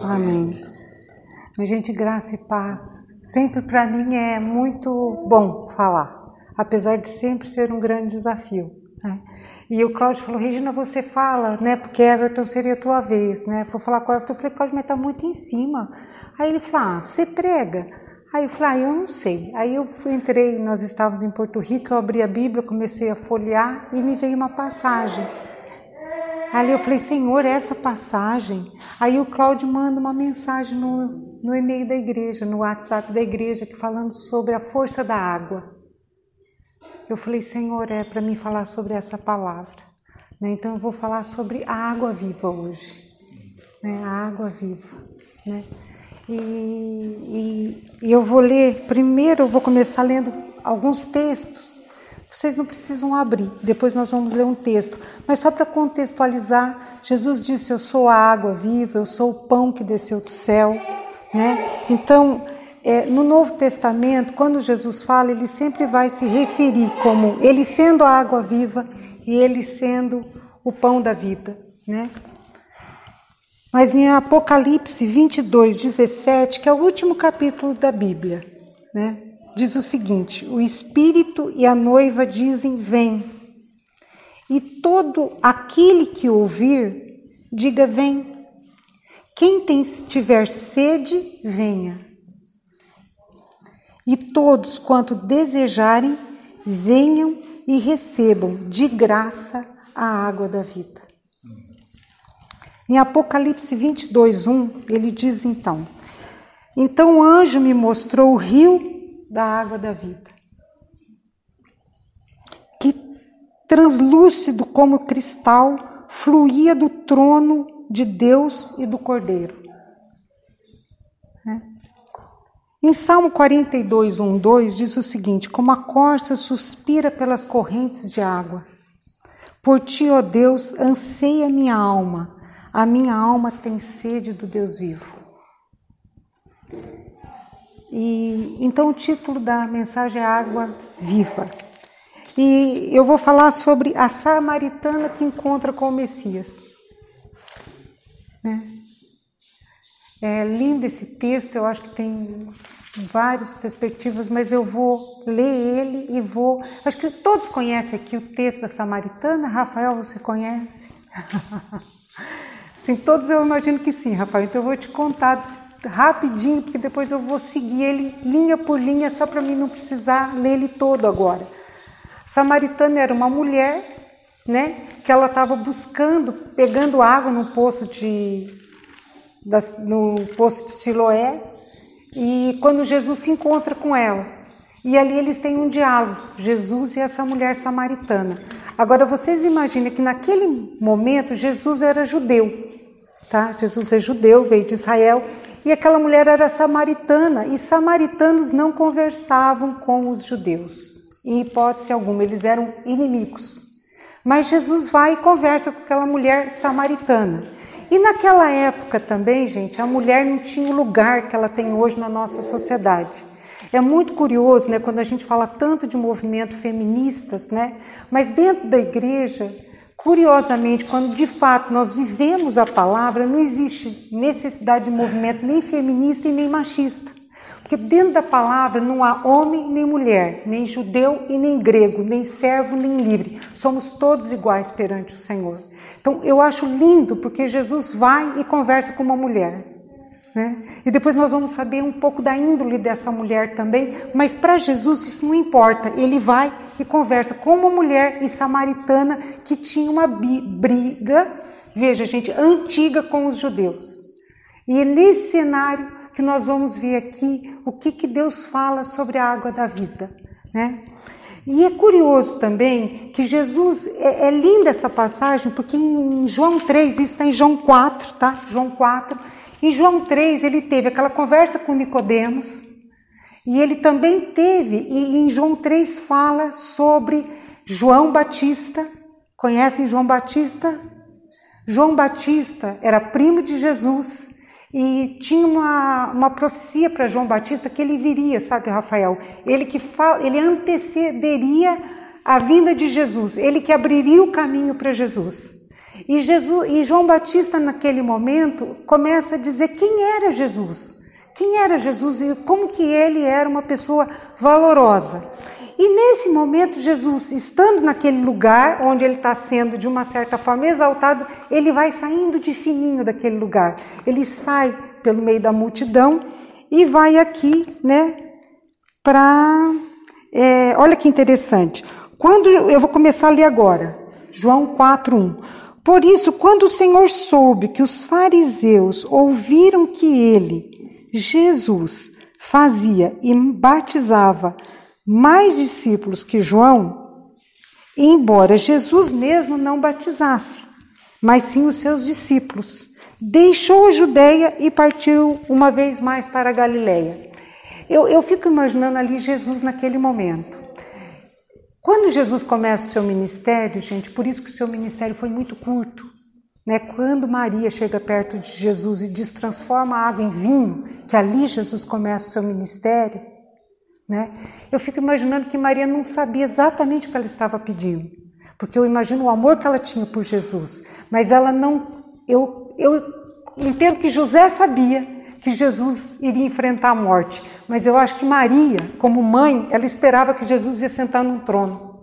Amém. Gente, graça e paz. Sempre para mim é muito bom falar, apesar de sempre ser um grande desafio. Né? E o Cláudio falou, Regina, você fala, né? Porque Everton seria a tua vez, né? Vou falar com o Everton, eu falei, Cláudio, mas tá muito em cima. Aí ele falou, ah, você prega. Aí eu falei, ah, eu não sei. Aí eu entrei, nós estávamos em Porto Rico, eu abri a Bíblia, comecei a folhear e me veio uma passagem. Ali eu falei, Senhor, essa passagem. Aí o Cláudio manda uma mensagem no, no e-mail da igreja, no WhatsApp da igreja, que falando sobre a força da água. Eu falei, Senhor, é para mim falar sobre essa palavra. Né? Então eu vou falar sobre a água viva hoje. Né? A água viva. Né? E, e, e eu vou ler, primeiro eu vou começar lendo alguns textos. Vocês não precisam abrir, depois nós vamos ler um texto. Mas só para contextualizar, Jesus disse: Eu sou a água viva, eu sou o pão que desceu do céu. Né? Então, é, no Novo Testamento, quando Jesus fala, ele sempre vai se referir como ele sendo a água viva e ele sendo o pão da vida, né? Mas em Apocalipse 22, 17, que é o último capítulo da Bíblia, né? Diz o seguinte: O Espírito e a noiva dizem: Vem. E todo aquele que ouvir, diga: Vem. Quem tem, tiver sede, venha e todos quanto desejarem venham e recebam de graça a água da vida. Em Apocalipse 22, 1, ele diz então: Então o anjo me mostrou o rio da água da vida, que translúcido como cristal fluía do trono de Deus e do Cordeiro. Em Salmo 42, 1, 2 diz o seguinte: Como a corça suspira pelas correntes de água, por ti, ó Deus, anseia minha alma, a minha alma tem sede do Deus vivo. E então o título da mensagem é Água Viva. E eu vou falar sobre a samaritana que encontra com o Messias. Né? É lindo esse texto, eu acho que tem várias perspectivas, mas eu vou ler ele e vou. Acho que todos conhecem aqui o texto da Samaritana. Rafael, você conhece? sim, todos eu imagino que sim, Rafael. Então eu vou te contar rapidinho, porque depois eu vou seguir ele linha por linha, só para mim não precisar ler ele todo agora. Samaritana era uma mulher, né, que ela estava buscando, pegando água no poço de no poço de Siloé, e quando Jesus se encontra com ela. E ali eles têm um diálogo, Jesus e essa mulher samaritana. Agora vocês imaginem que naquele momento Jesus era judeu, tá? Jesus é judeu, veio de Israel, e aquela mulher era samaritana, e samaritanos não conversavam com os judeus. Em hipótese alguma, eles eram inimigos. Mas Jesus vai e conversa com aquela mulher samaritana. E naquela época também, gente, a mulher não tinha o lugar que ela tem hoje na nossa sociedade. É muito curioso, né, quando a gente fala tanto de movimento feministas, né, mas dentro da igreja, curiosamente, quando de fato nós vivemos a palavra, não existe necessidade de movimento nem feminista e nem machista. Porque dentro da palavra não há homem nem mulher, nem judeu e nem grego, nem servo nem livre. Somos todos iguais perante o Senhor. Então eu acho lindo porque Jesus vai e conversa com uma mulher. Né? E depois nós vamos saber um pouco da índole dessa mulher também, mas para Jesus isso não importa. Ele vai e conversa com uma mulher e samaritana que tinha uma briga, veja gente, antiga com os judeus. E é nesse cenário que nós vamos ver aqui o que, que Deus fala sobre a água da vida. Né? E é curioso também que Jesus, é, é linda essa passagem, porque em João 3, isso está em João 4, tá? João 4. Em João 3, ele teve aquela conversa com Nicodemos, e ele também teve, e em João 3 fala sobre João Batista. Conhecem João Batista? João Batista era primo de Jesus e tinha uma, uma profecia para João Batista que ele viria, sabe, Rafael? Ele que fala, ele antecederia a vinda de Jesus, ele que abriria o caminho para Jesus. E, Jesus, e João Batista, naquele momento, começa a dizer quem era Jesus. Quem era Jesus e como que ele era uma pessoa valorosa. E nesse momento, Jesus, estando naquele lugar onde ele está sendo de uma certa forma exaltado, ele vai saindo de fininho daquele lugar. Ele sai pelo meio da multidão e vai aqui, né, para. É, olha que interessante. Quando eu vou começar a ler agora, João 4:1. Por isso, quando o Senhor soube que os fariseus ouviram que ele, Jesus, fazia e batizava mais discípulos que João, embora Jesus mesmo não batizasse, mas sim os seus discípulos. Deixou a Judéia e partiu uma vez mais para a Galiléia. Eu, eu fico imaginando ali Jesus naquele momento. Quando Jesus começa o seu ministério, gente, por isso que o seu ministério foi muito curto. Né? Quando Maria chega perto de Jesus e diz transforma a água em vinho, que ali Jesus começa o seu ministério, né? Eu fico imaginando que Maria não sabia exatamente o que ela estava pedindo, porque eu imagino o amor que ela tinha por Jesus, mas ela não. Eu, eu entendo que José sabia que Jesus iria enfrentar a morte, mas eu acho que Maria, como mãe, ela esperava que Jesus ia sentar num trono.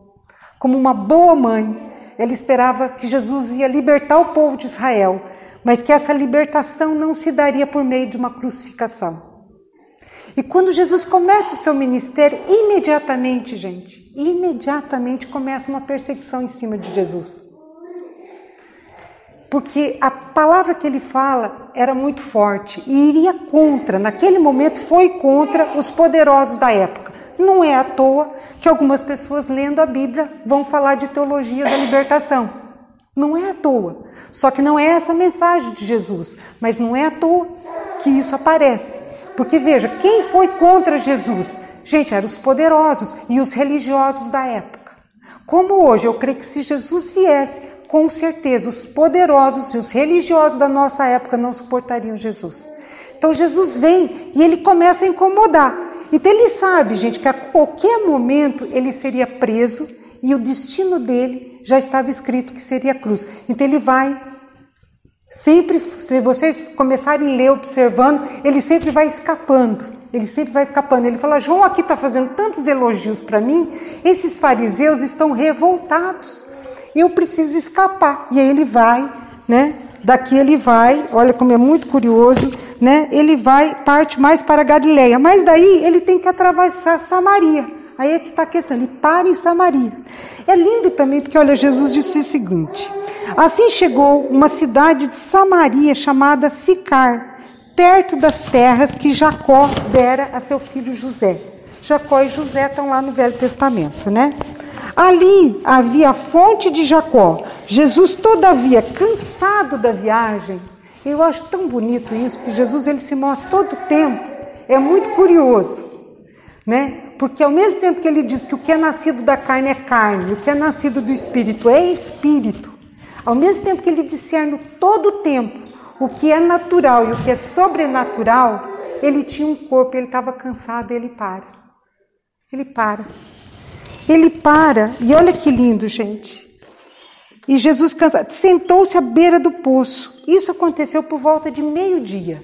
Como uma boa mãe, ela esperava que Jesus ia libertar o povo de Israel, mas que essa libertação não se daria por meio de uma crucificação. E quando Jesus começa o seu ministério, imediatamente, gente, imediatamente começa uma perseguição em cima de Jesus. Porque a palavra que ele fala era muito forte e iria contra, naquele momento foi contra os poderosos da época. Não é à toa que algumas pessoas lendo a Bíblia vão falar de teologia da libertação. Não é à toa. Só que não é essa a mensagem de Jesus, mas não é à toa que isso aparece. Porque veja, quem foi contra Jesus? Gente, eram os poderosos e os religiosos da época. Como hoje, eu creio que se Jesus viesse, com certeza os poderosos e os religiosos da nossa época não suportariam Jesus. Então Jesus vem e ele começa a incomodar. Então ele sabe, gente, que a qualquer momento ele seria preso e o destino dele já estava escrito que seria a cruz. Então ele vai Sempre, se vocês começarem a ler observando, ele sempre vai escapando. Ele sempre vai escapando. Ele fala: João aqui está fazendo tantos elogios para mim, esses fariseus estão revoltados. Eu preciso escapar. E aí ele vai, né? Daqui ele vai, olha como é muito curioso, né? Ele vai, parte mais para Galileia, mas daí ele tem que atravessar Samaria. Aí é que está a questão, ele para em Samaria. É lindo também, porque olha, Jesus disse o seguinte: Assim chegou uma cidade de Samaria chamada Sicar, perto das terras que Jacó dera a seu filho José. Jacó e José estão lá no Velho Testamento, né? Ali havia a fonte de Jacó. Jesus, todavia, cansado da viagem, eu acho tão bonito isso, porque Jesus ele se mostra todo o tempo. É muito curioso, né? Porque ao mesmo tempo que ele diz que o que é nascido da carne é carne, o que é nascido do espírito é espírito, ao mesmo tempo que ele discerne todo o tempo o que é natural e o que é sobrenatural, ele tinha um corpo, ele estava cansado ele para. Ele para. Ele para, e olha que lindo, gente. E Jesus sentou-se à beira do poço. Isso aconteceu por volta de meio-dia.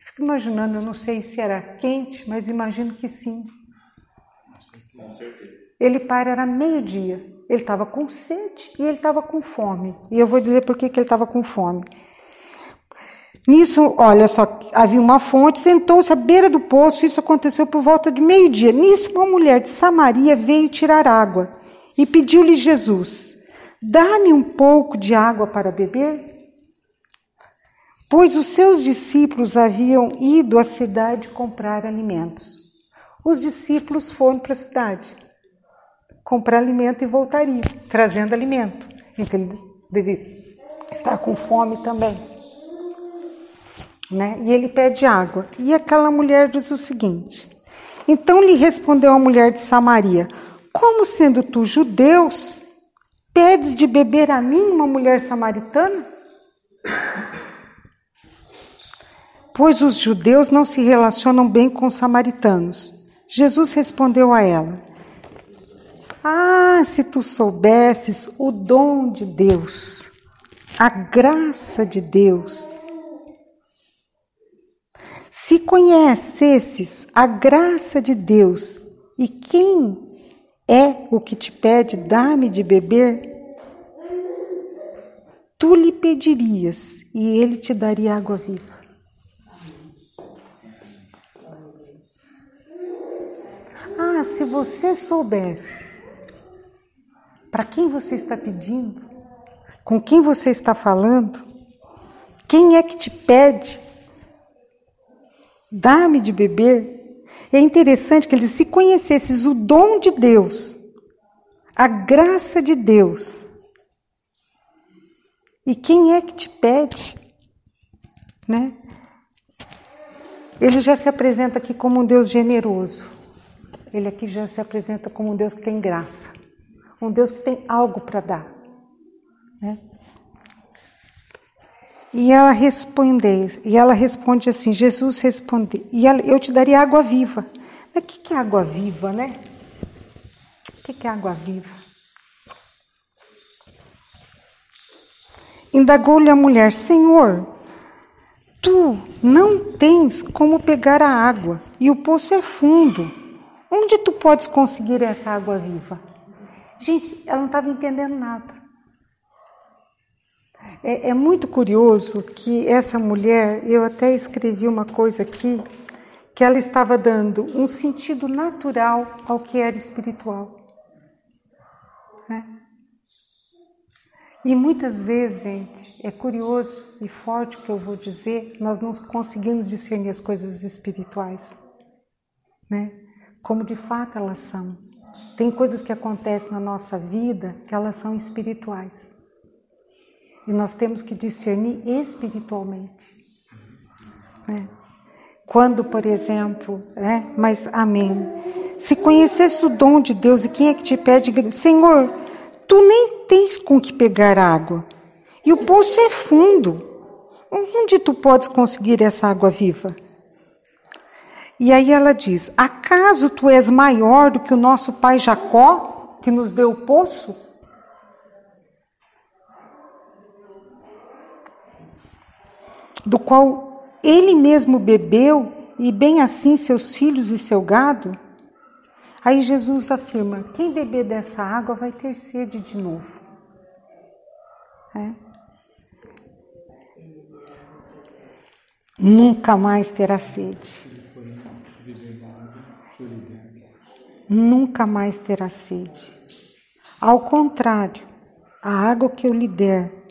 Fico imaginando, eu não sei se era quente, mas imagino que sim. Ele para, era meio-dia. Ele estava com sede e ele estava com fome. E eu vou dizer por que ele estava com fome. Nisso, olha só, havia uma fonte, sentou-se à beira do poço, isso aconteceu por volta de meio-dia. Nisso, uma mulher de Samaria veio tirar água e pediu-lhe Jesus: Dá-me um pouco de água para beber? Pois os seus discípulos haviam ido à cidade comprar alimentos. Os discípulos foram para a cidade comprar alimento e voltaria, trazendo alimento. Então ele deve estar com fome também. Né? E ele pede água. E aquela mulher diz o seguinte: Então lhe respondeu a mulher de Samaria: Como sendo tu judeus, pedes de beber a mim, uma mulher samaritana? Pois os judeus não se relacionam bem com os samaritanos. Jesus respondeu a ela: ah, se tu soubesses o dom de Deus, a graça de Deus. Se conhecesses a graça de Deus e quem é o que te pede, dá-me de beber, tu lhe pedirias e ele te daria água viva. Ah, se você soubesse para quem você está pedindo, com quem você está falando, quem é que te pede, dá-me de beber. É interessante que ele diz: se conhecesses o dom de Deus, a graça de Deus, e quem é que te pede, né? Ele já se apresenta aqui como um Deus generoso. Ele aqui já se apresenta como um Deus que tem graça, um Deus que tem algo para dar. Né? E ela responde, e ela responde assim: Jesus responde, e ela, eu te daria água viva. O que, que é água viva, né? O que, que é água viva? Indagou-lhe a mulher: Senhor, tu não tens como pegar a água, e o poço é fundo. Onde tu podes conseguir essa água viva? Gente, ela não estava entendendo nada. É, é, muito curioso que essa mulher, eu até escrevi uma coisa aqui, que ela estava dando um sentido natural ao que era espiritual. Né? E muitas vezes, gente, é curioso e forte o que eu vou dizer, nós não conseguimos discernir as coisas espirituais. Né? como de fato elas são. Tem coisas que acontecem na nossa vida que elas são espirituais. E nós temos que discernir espiritualmente. Né? Quando, por exemplo, é, mas amém. Se conhecesse o dom de Deus e quem é que te pede, Senhor, tu nem tens com que pegar água, e o poço é fundo. Onde tu podes conseguir essa água viva? E aí ela diz: Acaso tu és maior do que o nosso pai Jacó, que nos deu o poço? Do qual ele mesmo bebeu, e bem assim seus filhos e seu gado? Aí Jesus afirma: quem beber dessa água vai ter sede de novo. É. Nunca mais terá sede. nunca mais terá sede. Ao contrário, a água que eu lhe der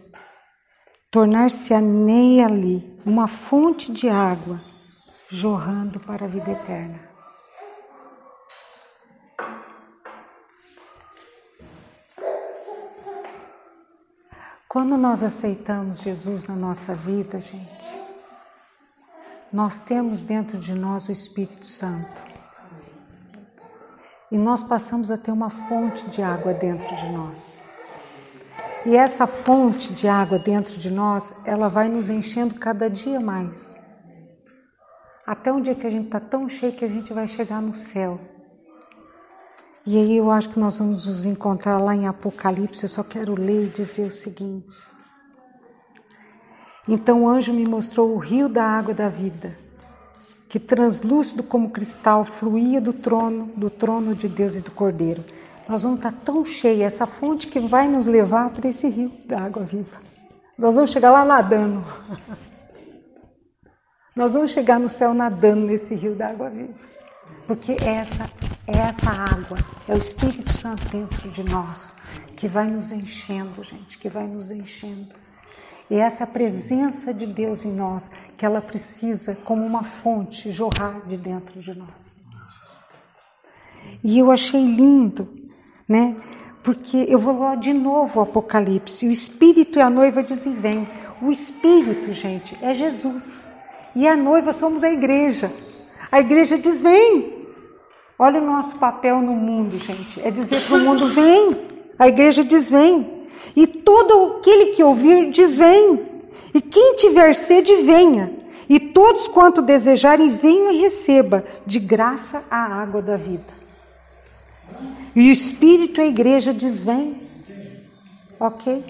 tornar-se-á nele uma fonte de água jorrando para a vida eterna. Quando nós aceitamos Jesus na nossa vida, gente, nós temos dentro de nós o Espírito Santo e nós passamos a ter uma fonte de água dentro de nós. E essa fonte de água dentro de nós, ela vai nos enchendo cada dia mais. Até um dia que a gente está tão cheio que a gente vai chegar no céu. E aí eu acho que nós vamos nos encontrar lá em Apocalipse. Eu só quero ler e dizer o seguinte. Então o anjo me mostrou o rio da água da vida que translúcido como cristal fluía do trono, do trono de Deus e do Cordeiro. Nós vamos estar tão cheios, essa fonte que vai nos levar para esse rio da água viva. Nós vamos chegar lá nadando. Nós vamos chegar no céu nadando nesse rio da água viva. Porque essa é essa água, é o Espírito Santo dentro de nós que vai nos enchendo, gente, que vai nos enchendo. E essa é a presença de Deus em nós, que ela precisa, como uma fonte, jorrar de dentro de nós. E eu achei lindo, né? Porque eu vou lá de novo ao Apocalipse. O Espírito e a noiva dizem: vem. O Espírito, gente, é Jesus. E a noiva somos a igreja. A igreja diz: vem. Olha o nosso papel no mundo, gente. É dizer para o mundo: vem. A igreja diz: vem. E todo aquele que ouvir diz: Vem. E quem tiver sede, venha. E todos quanto desejarem, venham e receba de graça a água da vida. E o Espírito, a igreja diz: Vem. Ok?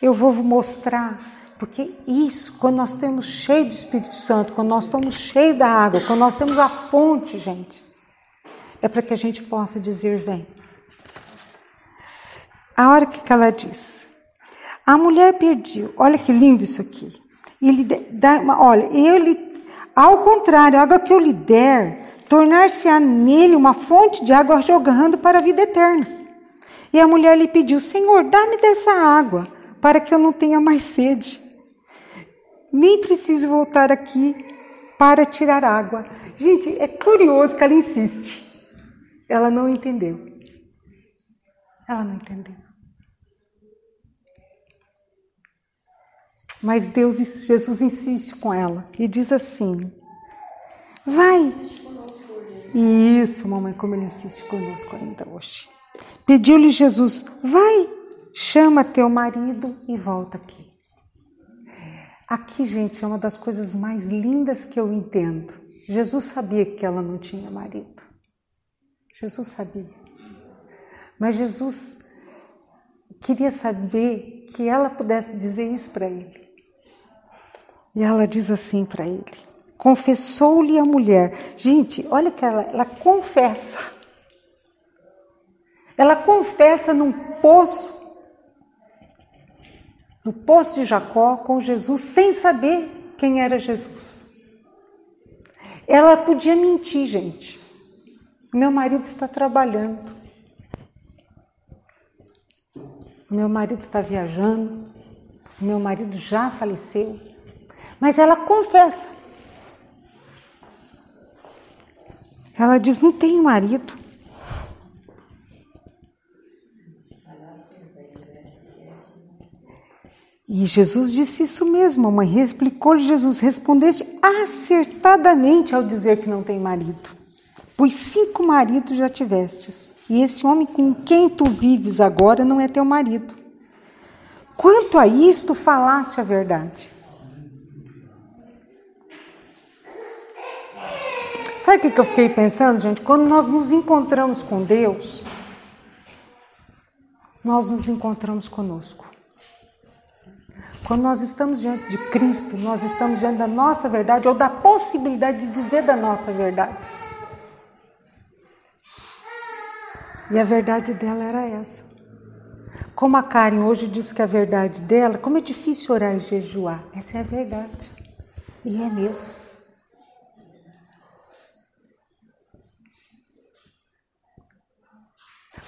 Eu vou mostrar, porque isso, quando nós temos cheio do Espírito Santo, quando nós estamos cheios da água, quando nós temos a fonte, gente, é para que a gente possa dizer: vem. A hora que ela diz, a mulher pediu, olha que lindo isso aqui. Ele dá, olha, ele, ao contrário, a água que eu lhe der, tornar-se-á nele uma fonte de água jogando para a vida eterna. E a mulher lhe pediu: Senhor, dá-me dessa água, para que eu não tenha mais sede. Nem preciso voltar aqui para tirar água. Gente, é curioso que ela insiste. Ela não entendeu. Ela não entendeu. Mas Deus, Jesus insiste com ela e diz assim: Vai. Isso, mamãe, como ele insiste conosco ainda hoje. Pediu-lhe Jesus: Vai, chama teu marido e volta aqui. Aqui, gente, é uma das coisas mais lindas que eu entendo. Jesus sabia que ela não tinha marido. Jesus sabia. Mas Jesus queria saber que ela pudesse dizer isso para ele. E ela diz assim para ele: confessou-lhe a mulher. Gente, olha que ela, ela confessa. Ela confessa num poço, no poço de Jacó com Jesus, sem saber quem era Jesus. Ela podia mentir, gente. Meu marido está trabalhando. Meu marido está viajando. Meu marido já faleceu. Mas ela confessa. Ela diz: Não tenho marido. E Jesus disse isso mesmo, a mãe replicou-lhe Jesus: Respondeste acertadamente ao dizer que não tem marido, pois cinco maridos já tivestes, e esse homem com quem tu vives agora não é teu marido. Quanto a isto, falaste a verdade. Sabe o que eu fiquei pensando, gente? Quando nós nos encontramos com Deus, nós nos encontramos conosco. Quando nós estamos diante de Cristo, nós estamos diante da nossa verdade ou da possibilidade de dizer da nossa verdade. E a verdade dela era essa. Como a Karen hoje disse que a verdade dela, como é difícil orar e jejuar. Essa é a verdade. E é mesmo.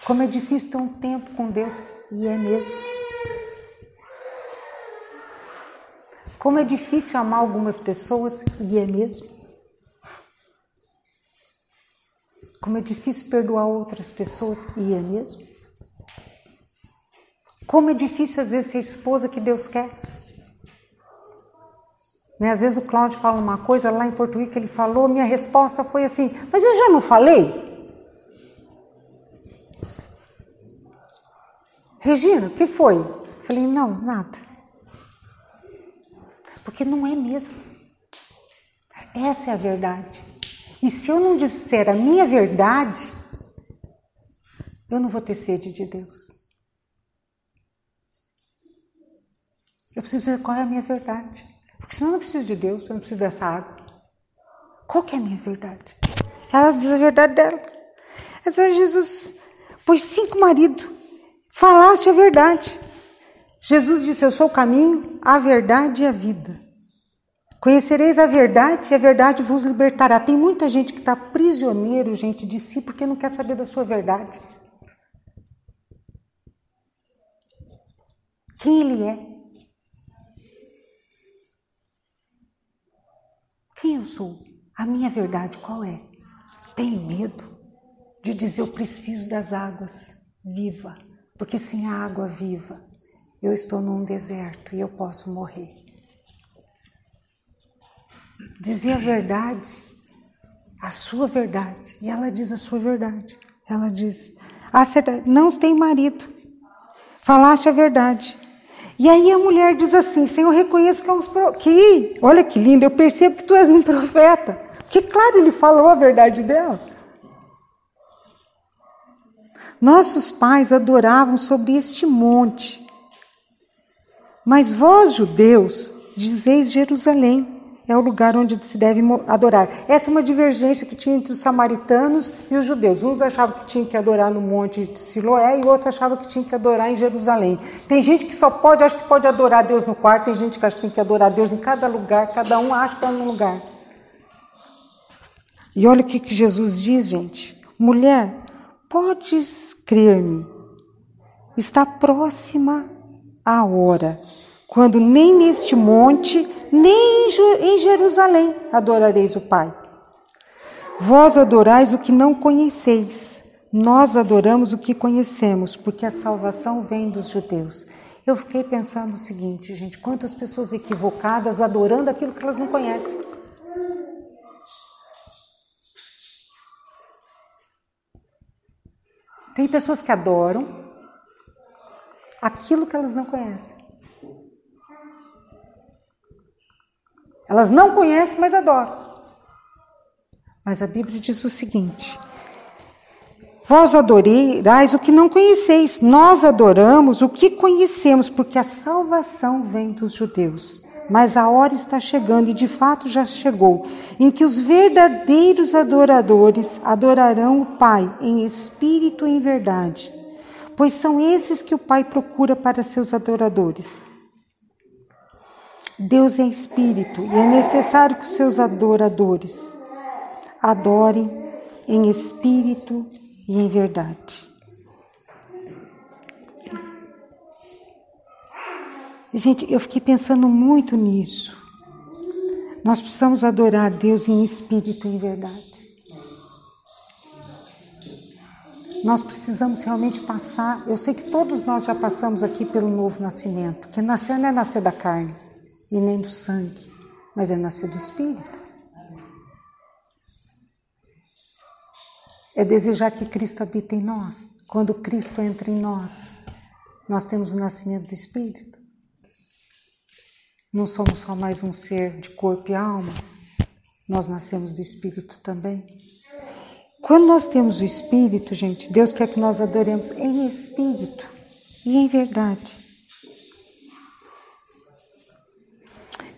Como é difícil ter um tempo com Deus, e é mesmo. Como é difícil amar algumas pessoas, e é mesmo. Como é difícil perdoar outras pessoas, e é mesmo. Como é difícil às vezes ser esposa que Deus quer. Né? Às vezes o Cláudio fala uma coisa lá em Português que ele falou, minha resposta foi assim: Mas eu já não falei? Regina, o que foi? Falei, não, nada. Porque não é mesmo. Essa é a verdade. E se eu não disser a minha verdade, eu não vou ter sede de Deus. Eu preciso ver qual é a minha verdade. Porque senão eu não preciso de Deus, eu não preciso dessa água. Qual que é a minha verdade? Ela diz a verdade dela. Ela diz, Jesus, pois cinco maridos Falaste a verdade. Jesus disse: Eu sou o caminho, a verdade e a vida. Conhecereis a verdade e a verdade vos libertará. Tem muita gente que está prisioneiro, gente, de si porque não quer saber da sua verdade. Quem ele é? Quem eu sou? A minha verdade qual é? Tem medo de dizer eu preciso das águas. Viva. Porque sem a água viva, eu estou num deserto e eu posso morrer. Dizer a verdade, a sua verdade. E ela diz a sua verdade. Ela diz: Não tem marido. Falaste a verdade. E aí a mulher diz assim: Senhor, eu reconheço que é um que, olha que lindo, eu percebo que tu és um profeta. Porque, claro, ele falou a verdade dela. Nossos pais adoravam sobre este monte. Mas vós, judeus, dizeis Jerusalém é o lugar onde se deve adorar. Essa é uma divergência que tinha entre os samaritanos e os judeus. Uns achavam que tinha que adorar no monte de Siloé e outros achavam que tinha que adorar em Jerusalém. Tem gente que só pode, acha que pode adorar Deus no quarto, tem gente que acha que tem que adorar Deus em cada lugar, cada um acha que está num lugar. E olha o que, que Jesus diz, gente. Mulher, podes crer-me, está próxima a hora, quando nem neste monte nem em Jerusalém adorareis o Pai. Vós adorais o que não conheceis, nós adoramos o que conhecemos, porque a salvação vem dos judeus. Eu fiquei pensando o seguinte, gente: quantas pessoas equivocadas adorando aquilo que elas não conhecem. Tem pessoas que adoram aquilo que elas não conhecem. Elas não conhecem, mas adoram. Mas a Bíblia diz o seguinte: Vós adorais o que não conheceis, nós adoramos o que conhecemos, porque a salvação vem dos judeus. Mas a hora está chegando, e de fato já chegou, em que os verdadeiros adoradores adorarão o Pai em espírito e em verdade, pois são esses que o Pai procura para seus adoradores. Deus é espírito e é necessário que os seus adoradores adorem em espírito e em verdade. Gente, eu fiquei pensando muito nisso. Nós precisamos adorar a Deus em espírito e em verdade. Nós precisamos realmente passar. Eu sei que todos nós já passamos aqui pelo novo nascimento. Que nascer não é nascer da carne e nem do sangue, mas é nascer do Espírito. É desejar que Cristo habite em nós. Quando Cristo entra em nós, nós temos o nascimento do Espírito. Não somos só mais um ser de corpo e alma, nós nascemos do Espírito também. Quando nós temos o Espírito, gente, Deus quer que nós adoremos em Espírito e em verdade.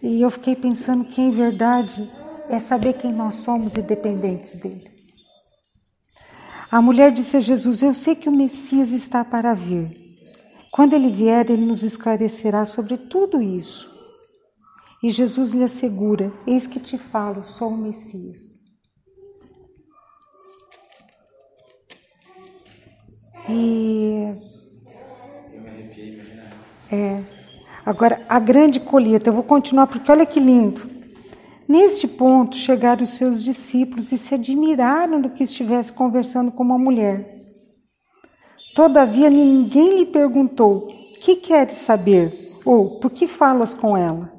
E eu fiquei pensando que, em verdade, é saber quem nós somos e dependentes dele. A mulher disse a Jesus: Eu sei que o Messias está para vir. Quando ele vier, ele nos esclarecerá sobre tudo isso. E Jesus lhe assegura: Eis que te falo, sou o Messias. E. É. Agora, a grande colheita, eu vou continuar porque olha que lindo. Neste ponto chegaram os seus discípulos e se admiraram do que estivesse conversando com uma mulher. Todavia ninguém lhe perguntou: Que queres saber? Ou por que falas com ela?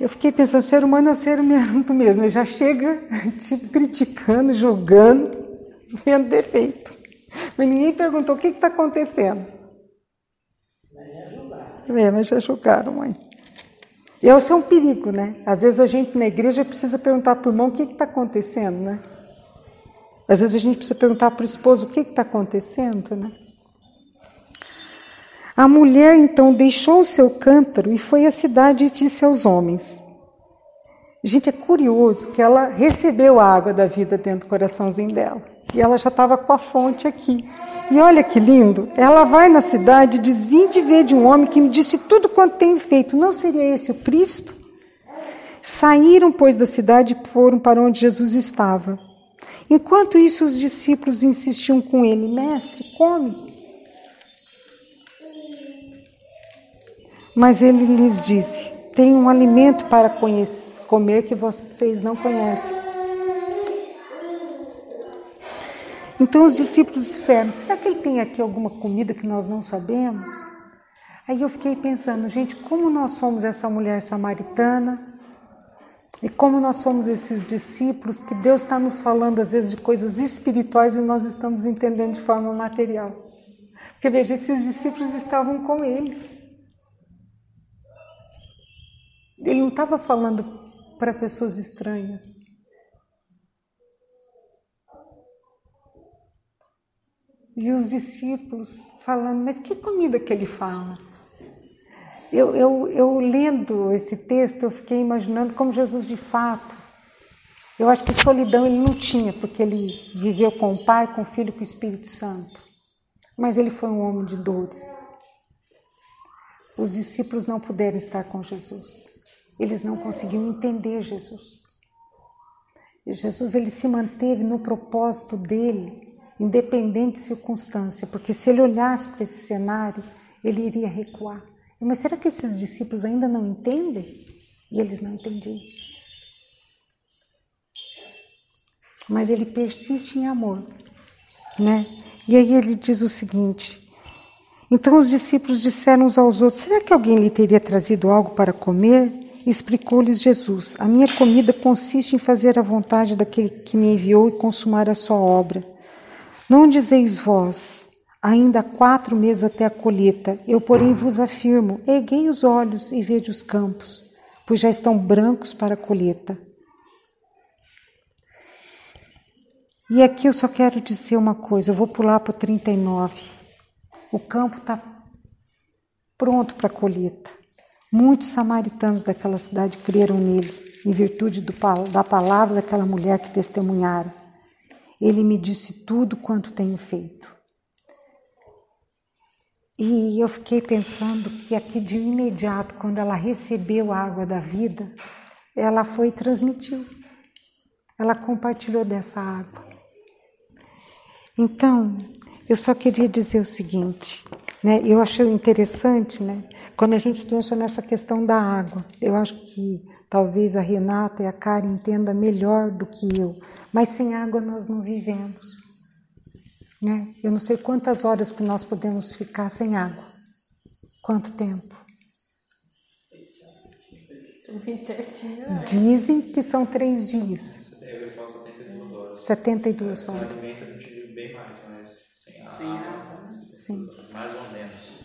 Eu fiquei pensando: ser humano é o ser humano mesmo, ele já chega tipo, criticando, julgando, vendo defeito. Mas ninguém perguntou: O que está acontecendo? É, mas já chocaram, mãe. E esse é um perigo, né? Às vezes a gente na igreja precisa perguntar para o irmão o que está acontecendo, né? Às vezes a gente precisa perguntar para o esposo o que está acontecendo, né? A mulher então deixou o seu cântaro e foi à cidade e disse aos homens. Gente, é curioso que ela recebeu a água da vida dentro do coraçãozinho dela. E ela já estava com a fonte aqui. E olha que lindo, ela vai na cidade e diz: Vinde ver de um homem que me disse tudo quanto tenho feito. Não seria esse o Cristo? Saíram, pois, da cidade e foram para onde Jesus estava. Enquanto isso, os discípulos insistiam com ele: Mestre, come. Mas ele lhes disse: Tenho um alimento para comer que vocês não conhecem. Então os discípulos disseram: será que ele tem aqui alguma comida que nós não sabemos? Aí eu fiquei pensando, gente, como nós somos essa mulher samaritana e como nós somos esses discípulos que Deus está nos falando às vezes de coisas espirituais e nós estamos entendendo de forma material. Porque veja, esses discípulos estavam com ele. Ele não estava falando para pessoas estranhas. E os discípulos falando, mas que comida que ele fala? eu, eu, eu lendo esse texto, eu fiquei imaginando como Jesus de fato. Eu acho que solidão ele não tinha, porque ele viveu com o Pai, com o Filho com o Espírito Santo. Mas ele foi um homem de dores. Os discípulos não puderam estar com Jesus. Eles não conseguiam entender Jesus. E Jesus ele se manteve no propósito dele, independente de circunstância, porque se ele olhasse para esse cenário, ele iria recuar. Mas será que esses discípulos ainda não entendem? E eles não entendiam. Mas ele persiste em amor, né? E aí ele diz o seguinte: Então os discípulos disseram uns aos outros: Será que alguém lhe teria trazido algo para comer? Explicou-lhes Jesus: A minha comida consiste em fazer a vontade daquele que me enviou e consumar a sua obra. Não dizeis vós: Ainda há quatro meses até a colheita. Eu, porém, vos afirmo: erguei os olhos e vede os campos, pois já estão brancos para a colheita. E aqui eu só quero dizer uma coisa, eu vou pular para o 39. O campo está pronto para a colheita. Muitos samaritanos daquela cidade creram nele, em virtude do, da palavra daquela mulher que testemunharam. Ele me disse tudo quanto tenho feito. E eu fiquei pensando que aqui de imediato, quando ela recebeu a água da vida, ela foi e transmitiu. Ela compartilhou dessa água. Então, eu só queria dizer o seguinte, né? Eu achei interessante, né? Quando a gente pensa nessa questão da água, eu acho que talvez a Renata e a Karen entendam melhor do que eu, mas sem água nós não vivemos. Né? Eu não sei quantas horas que nós podemos ficar sem água. Quanto tempo? Dizem que são três dias. 72 horas. bem mais, mas sem água. Sim.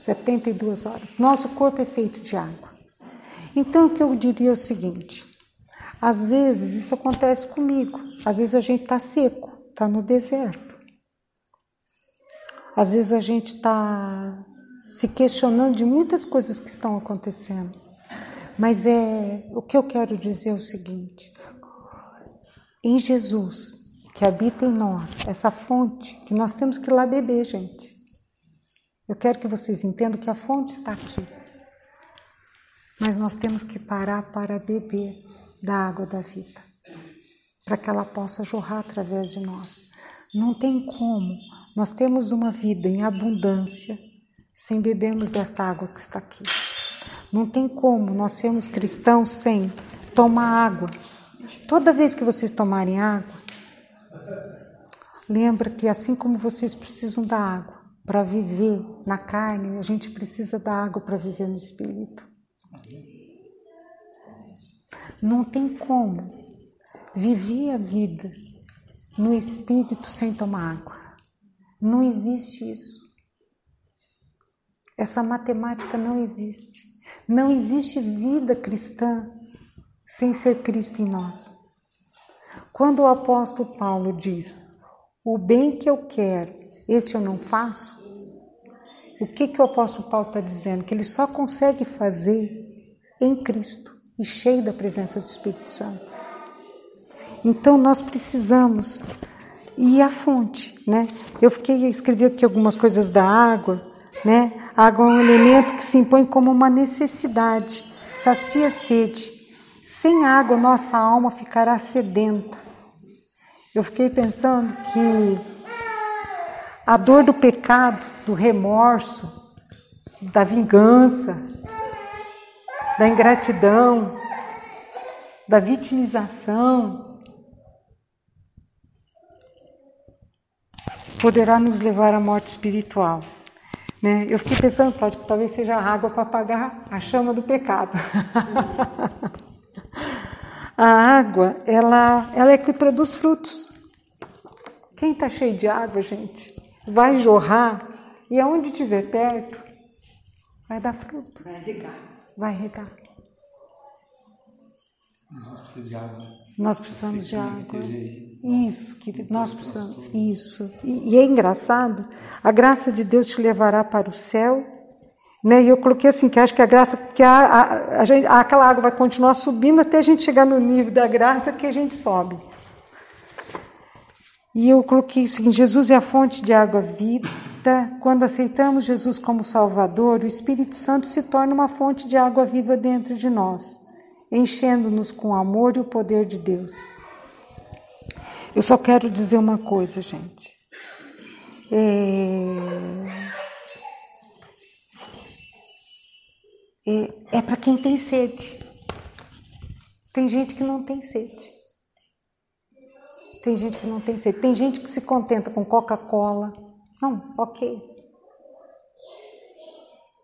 Mais ou menos. 72 horas. Nosso corpo é feito de água. Então, o que eu diria é o seguinte: às vezes isso acontece comigo. Às vezes a gente está seco, está no deserto. Às vezes a gente está se questionando de muitas coisas que estão acontecendo. Mas é o que eu quero dizer é o seguinte: em Jesus, que habita em nós, essa fonte que nós temos que ir lá beber, gente. Eu quero que vocês entendam que a fonte está aqui. Mas nós temos que parar para beber da água da vida, para que ela possa jorrar através de nós. Não tem como nós temos uma vida em abundância sem bebermos desta água que está aqui. Não tem como nós sermos cristãos sem tomar água. Toda vez que vocês tomarem água, lembra que assim como vocês precisam da água para viver na carne, a gente precisa da água para viver no espírito. Não tem como viver a vida no espírito sem tomar água. Não existe isso. Essa matemática não existe. Não existe vida cristã sem ser Cristo em nós. Quando o apóstolo Paulo diz: O bem que eu quero, esse eu não faço, o que, que o apóstolo Paulo está dizendo? Que ele só consegue fazer em Cristo e cheio da presença do Espírito Santo. Então nós precisamos e a fonte, né? Eu fiquei escrevi aqui algumas coisas da água, né? A água é um elemento que se impõe como uma necessidade, sacia a sede. Sem água nossa alma ficará sedenta. Eu fiquei pensando que a dor do pecado, do remorso, da vingança, da ingratidão, da vitimização, poderá nos levar à morte espiritual. Né? Eu fiquei pensando, Cláudio, que talvez seja a água para apagar a chama do pecado. a água, ela, ela é que produz frutos. Quem está cheio de água, gente, vai jorrar e aonde tiver perto, vai dar fruto. Vai regar. Vai regar. A gente precisa de água. Nós precisamos de água. Isso, querido, nós precisamos. Isso. E, e é engraçado, a graça de Deus te levará para o céu Né? E eu coloquei assim, que acho que a graça, que a, a, a gente, aquela água vai continuar subindo até a gente chegar no nível da graça que a gente sobe. E eu coloquei o seguinte: Jesus é a fonte de água vida. Quando aceitamos Jesus como Salvador, o Espírito Santo se torna uma fonte de água viva dentro de nós, enchendo-nos com o amor e o poder de Deus. Eu só quero dizer uma coisa, gente. É, é, é para quem tem sede. Tem gente que não tem sede. Tem gente que não tem sede. Tem gente que se contenta com Coca-Cola. Não, ok.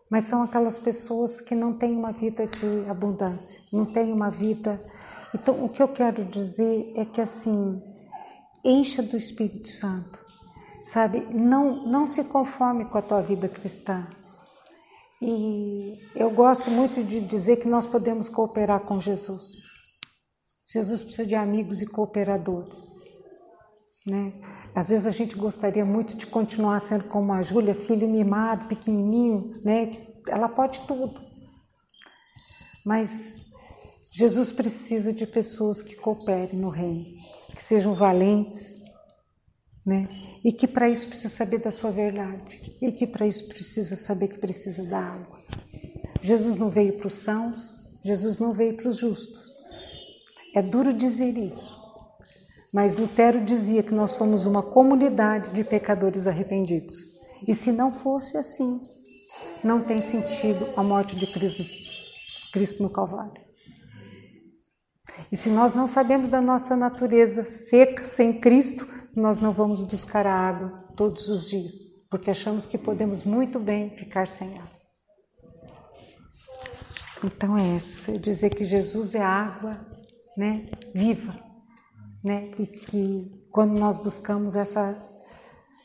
Mas são aquelas pessoas que não têm uma vida de abundância, não têm uma vida. Então, o que eu quero dizer é que assim, encha do Espírito Santo, sabe? Não, não se conforme com a tua vida cristã. E eu gosto muito de dizer que nós podemos cooperar com Jesus. Jesus precisa de amigos e cooperadores, né? Às vezes a gente gostaria muito de continuar sendo como a Júlia, filho mimado, pequenininho, né? Ela pode tudo. Mas Jesus precisa de pessoas que cooperem no reino que sejam valentes, né? E que para isso precisa saber da sua verdade, e que para isso precisa saber que precisa da água. Jesus não veio para os sãos, Jesus não veio para os justos. É duro dizer isso, mas Lutero dizia que nós somos uma comunidade de pecadores arrependidos. E se não fosse assim, não tem sentido a morte de Cristo, Cristo no Calvário. E se nós não sabemos da nossa natureza seca sem Cristo, nós não vamos buscar a água todos os dias, porque achamos que podemos muito bem ficar sem água. Então é isso, é dizer que Jesus é água, né, viva, né, e que quando nós buscamos essa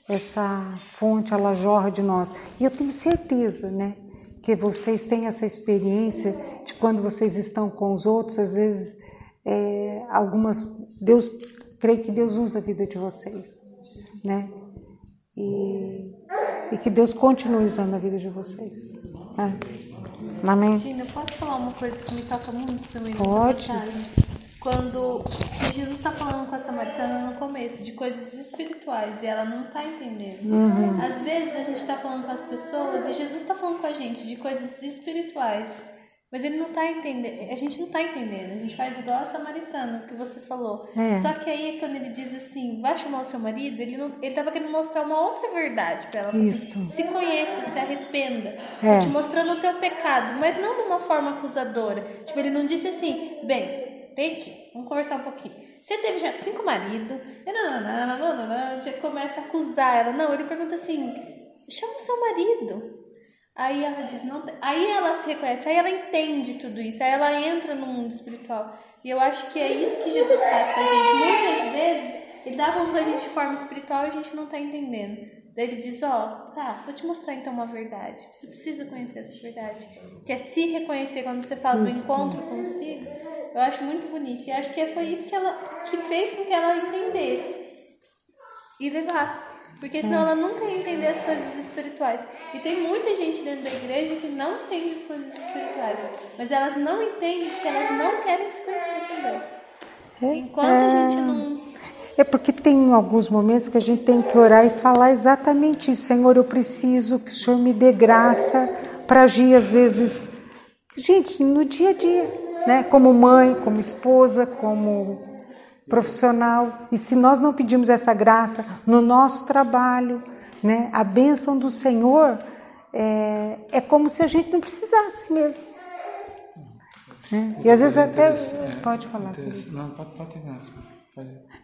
essa fonte, ela jorra de nós. E eu tenho certeza, né, que vocês têm essa experiência de quando vocês estão com os outros, às vezes é, algumas Deus creio que Deus usa a vida de vocês, né? E, e que Deus continue usando a vida de vocês. Né? Amém. Gina, posso falar uma coisa que me toca muito também Pode. passagem? Quando Jesus está falando com a samaritana no começo de coisas espirituais e ela não está entendendo. Uhum. Às vezes a gente está falando com as pessoas e Jesus está falando com a gente de coisas espirituais mas ele não tá entendendo, a gente não tá entendendo, a gente faz igual a samaritana que você falou. É. Só que aí quando ele diz assim, vai chamar o seu marido, ele não, ele tava querendo mostrar uma outra verdade para ela. Assim, se conheça, se arrependa. É. Te mostrando o teu pecado, mas não de uma forma acusadora. Tipo, ele não disse assim, bem, vem aqui, vamos conversar um pouquinho. Você teve já cinco maridos, já começa a acusar ela. Não, ele pergunta assim, chama o seu marido. Aí ela diz, não Aí ela se reconhece, aí ela entende tudo isso, aí ela entra no mundo espiritual. E eu acho que é isso que Jesus faz com a gente. Muitas vezes, ele dá com a gente de forma espiritual e a gente não tá entendendo. Daí ele diz, ó, oh, tá, vou te mostrar então uma verdade. Você precisa conhecer essa verdade. Que é se reconhecer quando você fala do encontro consigo. Eu acho muito bonito. E acho que foi isso que ela que fez com que ela entendesse e levasse. Porque senão ela nunca ia entender as coisas espirituais. E tem muita gente dentro da igreja que não entende as coisas espirituais. Mas elas não entendem porque elas não querem se conhecer também. É, Enquanto a gente não. É porque tem alguns momentos que a gente tem que orar e falar exatamente isso. Senhor, eu preciso que o Senhor me dê graça para agir às vezes. Gente, no dia a dia, né? Como mãe, como esposa, como profissional. E se nós não pedimos essa graça no nosso trabalho, né, a bênção do Senhor é, é como se a gente não precisasse mesmo. Né? E às vezes até. Pode falar. Não, pode, pode, pode.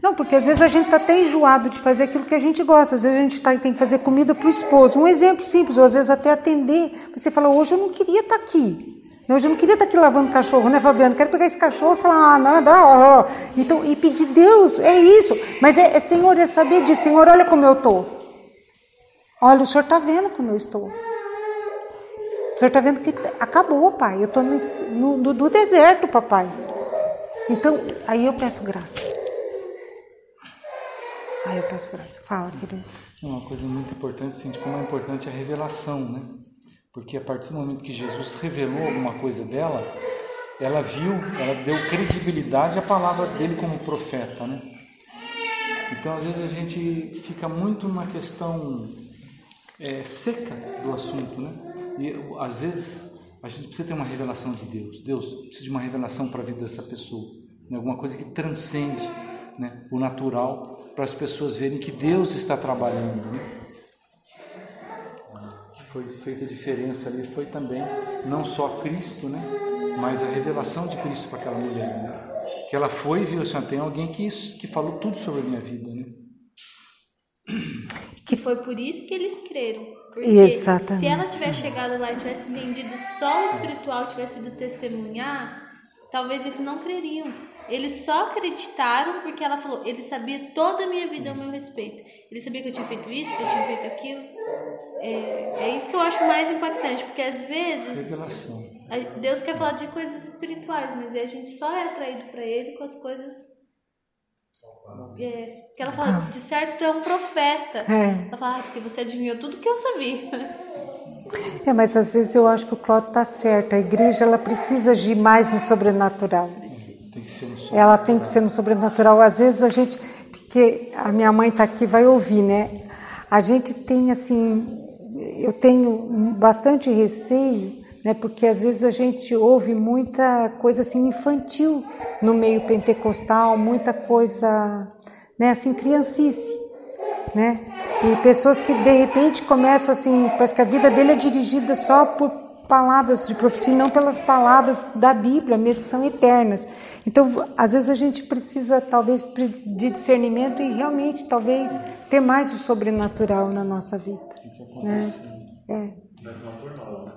Não, porque às vezes a gente está até enjoado de fazer aquilo que a gente gosta. Às vezes a gente tá, tem que fazer comida para o esposo. Um exemplo simples, ou às vezes até atender. Você fala, hoje eu não queria estar tá aqui. Hoje eu não queria estar aqui lavando cachorro, né, Fabiano? Quero pegar esse cachorro e falar, ah, dá, ó, ó. Então, e pedir Deus, é isso. Mas é, é Senhor, é saber disso. Senhor, olha como eu estou. Olha, o Senhor está vendo como eu estou. O Senhor está vendo que acabou, pai. Eu estou no, no, no deserto, papai. Então, aí eu peço graça. Aí eu peço graça. Fala, querido. Uma coisa muito importante, assim, de como é importante a revelação, né? Porque a partir do momento que Jesus revelou alguma coisa dela, ela viu, ela deu credibilidade à palavra dele como profeta, né? Então, às vezes a gente fica muito numa questão é, seca do assunto, né? E às vezes a gente precisa ter uma revelação de Deus. Deus precisa de uma revelação para a vida dessa pessoa, né? alguma coisa que transcende né? o natural para as pessoas verem que Deus está trabalhando. Né? Foi fez a diferença ali foi também não só Cristo, né? mas a revelação de Cristo para aquela mulher. Né? Que ela foi e viu assim, tem alguém que, que falou tudo sobre a minha vida. Né? Que foi por isso que eles creram. Porque Exatamente. se ela tivesse chegado lá e tivesse entendido só o espiritual, tivesse ido testemunhar, talvez eles não creriam. Eles só acreditaram porque ela falou, ele sabia toda a minha vida ao meu respeito. Ele sabia que eu tinha feito isso, que eu tinha feito aquilo. É, é isso que eu acho mais impactante, porque às vezes Revelação. Deus quer falar de coisas espirituais, mas a gente só é atraído para Ele com as coisas. É, que ela fala, de certo tu é um profeta. É. Ela fala, ah, porque você adivinhou tudo que eu sabia. É, mas às vezes eu acho que o Cláudio está certo. A igreja ela precisa agir mais no sobrenatural. Tem que ser um só. Ela tem que ser no sobrenatural. Às vezes a gente, porque a minha mãe está aqui, vai ouvir, né? A gente tem assim, eu tenho bastante receio, né? Porque às vezes a gente ouve muita coisa assim infantil no meio pentecostal, muita coisa, né? Assim criancice, né? E pessoas que de repente começam assim, parece que a vida dele é dirigida só por palavras de profecia, e não pelas palavras da Bíblia mesmo, que são eternas. Então, às vezes a gente precisa, talvez, de discernimento e realmente, talvez, ter mais o sobrenatural na nossa vida. Né? É. Mas não por nós, né?